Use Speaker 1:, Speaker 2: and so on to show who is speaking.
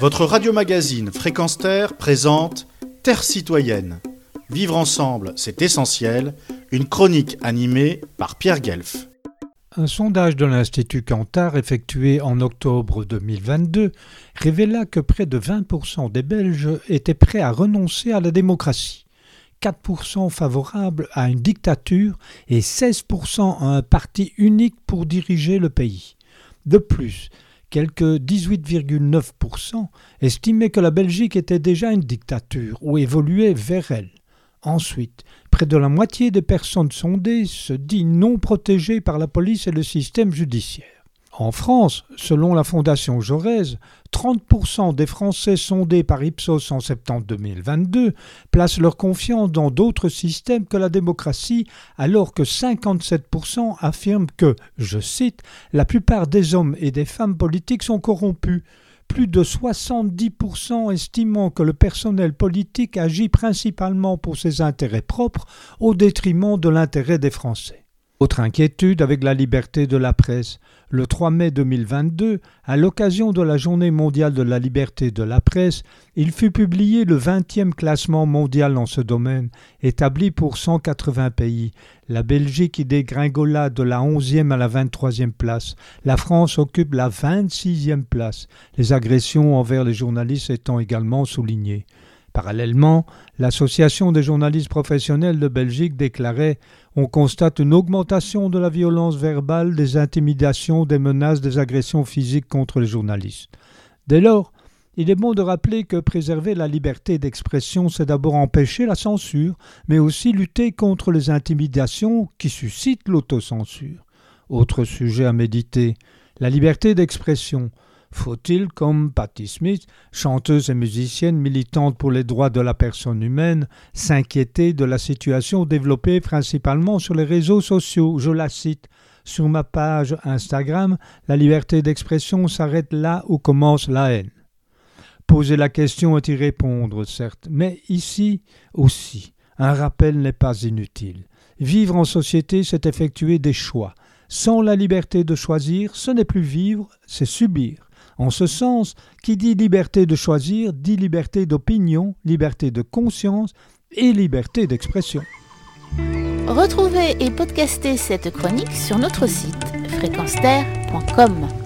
Speaker 1: Votre radio-magazine Fréquence Terre présente Terre citoyenne. Vivre ensemble, c'est essentiel. Une chronique animée par Pierre Guelf.
Speaker 2: Un sondage de l'Institut Cantar effectué en octobre 2022 révéla que près de 20% des Belges étaient prêts à renoncer à la démocratie. 4% favorables à une dictature et 16% à un parti unique pour diriger le pays. De plus, quelques 18,9% estimaient que la Belgique était déjà une dictature ou évoluait vers elle. Ensuite, près de la moitié des personnes sondées se dit non protégées par la police et le système judiciaire. En France, selon la Fondation Jaurès, 30% des Français sondés par Ipsos en septembre 2022 placent leur confiance dans d'autres systèmes que la démocratie, alors que 57% affirment que, je cite, la plupart des hommes et des femmes politiques sont corrompus. Plus de 70% estimant que le personnel politique agit principalement pour ses intérêts propres au détriment de l'intérêt des Français. Autre inquiétude avec la liberté de la presse. Le 3 mai 2022, à l'occasion de la Journée mondiale de la liberté de la presse, il fut publié le 20e classement mondial dans ce domaine, établi pour 180 pays. La Belgique y dégringola de la 11e à la 23e place. La France occupe la 26e place, les agressions envers les journalistes étant également soulignées. Parallèlement, l'Association des journalistes professionnels de Belgique déclarait On constate une augmentation de la violence verbale, des intimidations, des menaces, des agressions physiques contre les journalistes. Dès lors, il est bon de rappeler que préserver la liberté d'expression, c'est d'abord empêcher la censure, mais aussi lutter contre les intimidations qui suscitent l'autocensure. Autre sujet à méditer la liberté d'expression. Faut-il, comme Patti Smith, chanteuse et musicienne militante pour les droits de la personne humaine, s'inquiéter de la situation développée principalement sur les réseaux sociaux? Je la cite. Sur ma page Instagram, la liberté d'expression s'arrête là où commence la haine. Poser la question est y répondre, certes, mais ici aussi, un rappel n'est pas inutile. Vivre en société, c'est effectuer des choix. Sans la liberté de choisir, ce n'est plus vivre, c'est subir. En ce sens, qui dit liberté de choisir dit liberté d'opinion, liberté de conscience et liberté d'expression.
Speaker 3: Retrouvez et podcastez cette chronique sur notre site fréquenceterre.com.